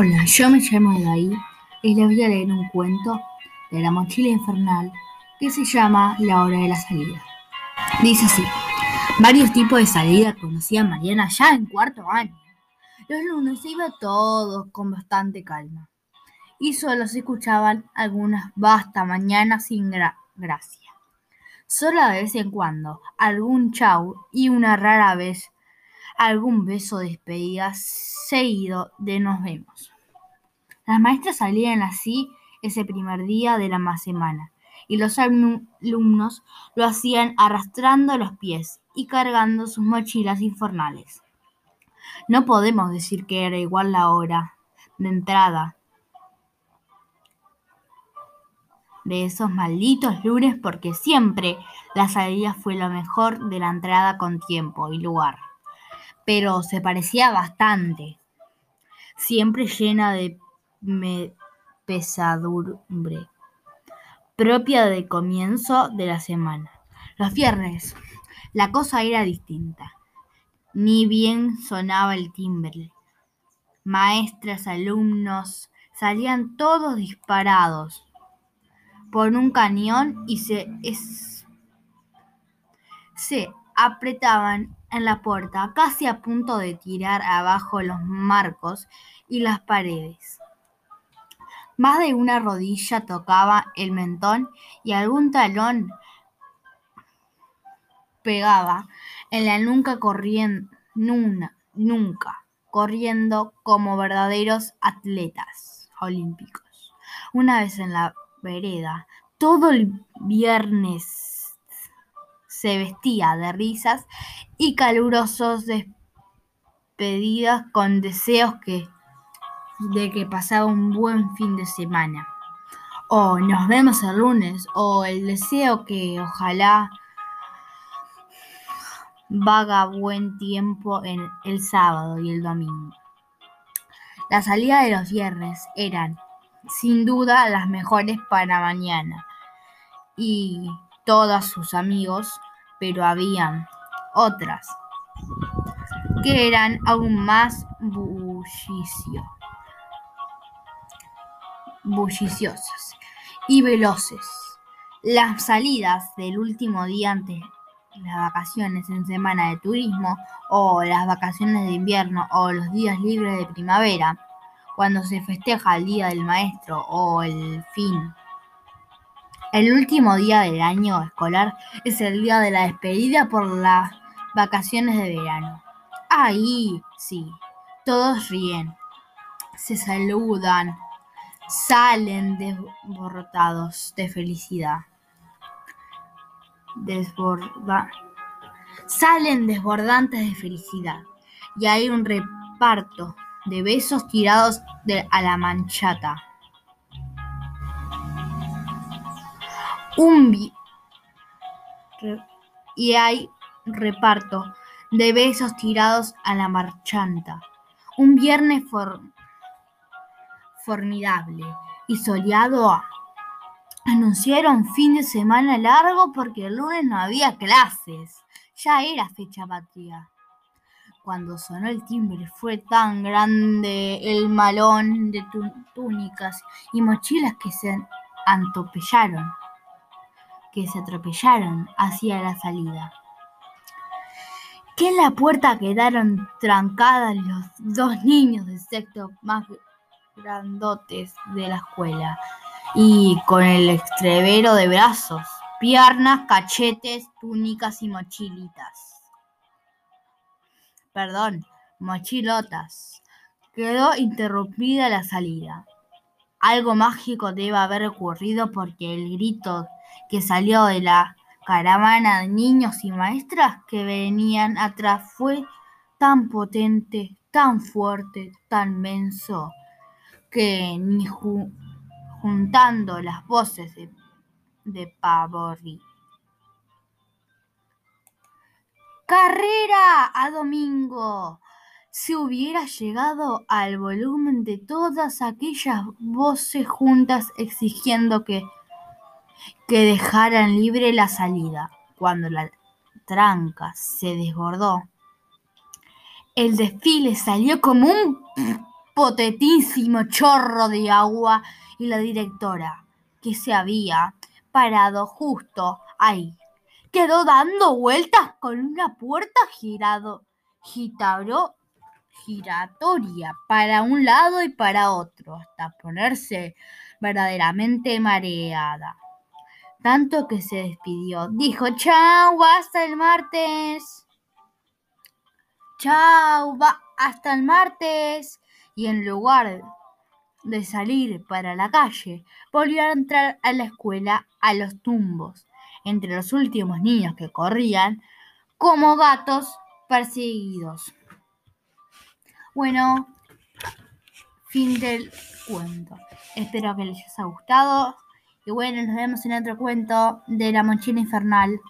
Hola, yo me llamo Edaí y les voy a leer un cuento de la mochila infernal que se llama La hora de la salida. Dice así, varios tipos de salida conocía Mariana ya en cuarto año. Los lunes iba todos con bastante calma y solo se escuchaban algunas basta mañanas sin gracia. Solo de vez en cuando algún chau y una rara vez algún beso de despedida seguido de nos vemos. Las maestras salían así ese primer día de la semana y los alumnos lo hacían arrastrando los pies y cargando sus mochilas infernales. No podemos decir que era igual la hora de entrada de esos malditos lunes porque siempre la salida fue lo mejor de la entrada con tiempo y lugar pero se parecía bastante, siempre llena de pesadumbre, propia del comienzo de la semana. Los viernes, la cosa era distinta. Ni bien sonaba el timbre. Maestras, alumnos, salían todos disparados por un cañón y se, se apretaban en la puerta, casi a punto de tirar abajo los marcos y las paredes. Más de una rodilla tocaba el mentón y algún talón pegaba en la nuca corriendo, nunca, corriendo como verdaderos atletas olímpicos. Una vez en la vereda, todo el viernes se vestía de risas y calurosos despedidas con deseos de que pasaba un buen fin de semana. O nos vemos el lunes, o el deseo que ojalá vaga buen tiempo en el sábado y el domingo. La salida de los viernes eran, sin duda, las mejores para mañana. Y todos sus amigos pero habían otras que eran aún más bulliciosas y veloces. Las salidas del último día antes las vacaciones en semana de turismo o las vacaciones de invierno o los días libres de primavera, cuando se festeja el Día del Maestro o el fin el último día del año escolar es el día de la despedida por las vacaciones de verano. Ahí sí, todos ríen, se saludan, salen desbordados de felicidad. Salen desbordantes de felicidad y hay un reparto de besos tirados a la manchata. un y hay reparto de besos tirados a la marchanta. Un viernes formidable y soleado anunciaron fin de semana largo porque el lunes no había clases. Ya era fecha patria. Cuando sonó el timbre fue tan grande el malón de túnicas y mochilas que se antopellaron que se atropellaron hacia la salida. Que en la puerta quedaron trancadas los dos niños de sexto más grandotes de la escuela y con el estrevero de brazos, piernas, cachetes, túnicas y mochilitas. Perdón, mochilotas. Quedó interrumpida la salida. Algo mágico debe haber ocurrido porque el grito que salió de la caravana de niños y maestras que venían atrás fue tan potente, tan fuerte, tan menso, que ni juntando las voces de, de ¡Carrera a domingo! Se hubiera llegado al volumen de todas aquellas voces juntas exigiendo que que dejaran libre la salida. Cuando la tranca se desbordó, el desfile salió como un potentísimo chorro de agua y la directora, que se había parado justo ahí, quedó dando vueltas con una puerta girado, giratoria para un lado y para otro, hasta ponerse verdaderamente mareada. Tanto que se despidió. Dijo, chao, hasta el martes. Chao, va hasta el martes. Y en lugar de salir para la calle, volvió a entrar a la escuela a los tumbos, entre los últimos niños que corrían como gatos perseguidos. Bueno, fin del cuento. Espero que les haya gustado. Y bueno, nos vemos en otro cuento de la mochila infernal.